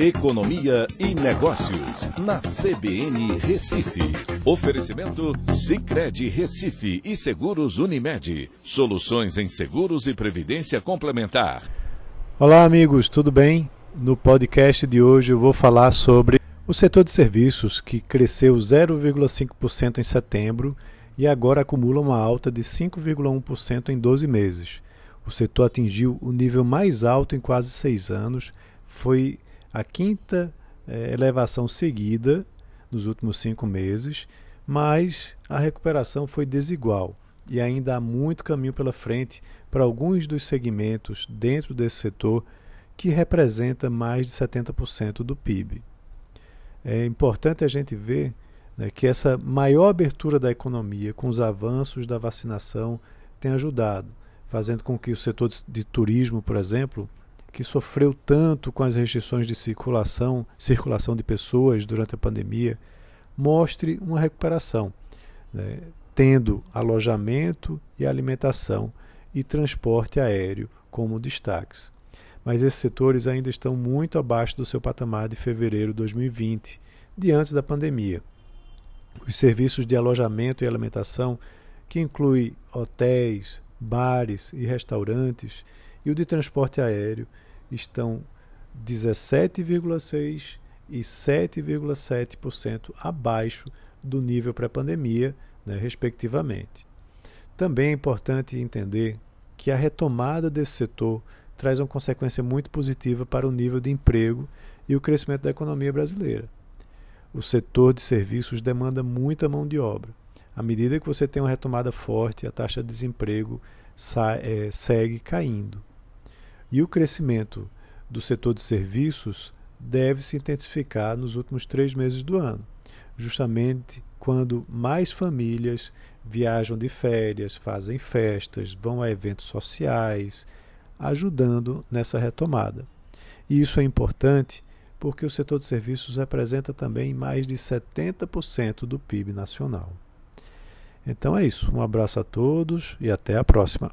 Economia e Negócios, na CBN Recife. Oferecimento Cicred Recife e Seguros Unimed. Soluções em seguros e previdência complementar. Olá, amigos, tudo bem? No podcast de hoje eu vou falar sobre o setor de serviços, que cresceu 0,5% em setembro e agora acumula uma alta de 5,1% em 12 meses. O setor atingiu o nível mais alto em quase seis anos, foi a quinta eh, elevação seguida nos últimos cinco meses, mas a recuperação foi desigual e ainda há muito caminho pela frente para alguns dos segmentos dentro desse setor que representa mais de 70% do PIB. É importante a gente ver né, que essa maior abertura da economia com os avanços da vacinação tem ajudado, fazendo com que o setor de turismo, por exemplo, que sofreu tanto com as restrições de circulação, circulação de pessoas durante a pandemia, mostre uma recuperação, né, tendo alojamento e alimentação e transporte aéreo como destaques. Mas esses setores ainda estão muito abaixo do seu patamar de fevereiro de 2020, de antes da pandemia. Os serviços de alojamento e alimentação, que inclui hotéis, bares e restaurantes, e o de transporte aéreo estão 17,6% e 7,7% abaixo do nível pré-pandemia, né, respectivamente. Também é importante entender que a retomada desse setor traz uma consequência muito positiva para o nível de emprego e o crescimento da economia brasileira. O setor de serviços demanda muita mão de obra. À medida que você tem uma retomada forte, a taxa de desemprego é, segue caindo. E o crescimento do setor de serviços deve se intensificar nos últimos três meses do ano, justamente quando mais famílias viajam de férias, fazem festas, vão a eventos sociais, ajudando nessa retomada. E isso é importante porque o setor de serviços representa também mais de 70% do PIB nacional. Então é isso. Um abraço a todos e até a próxima.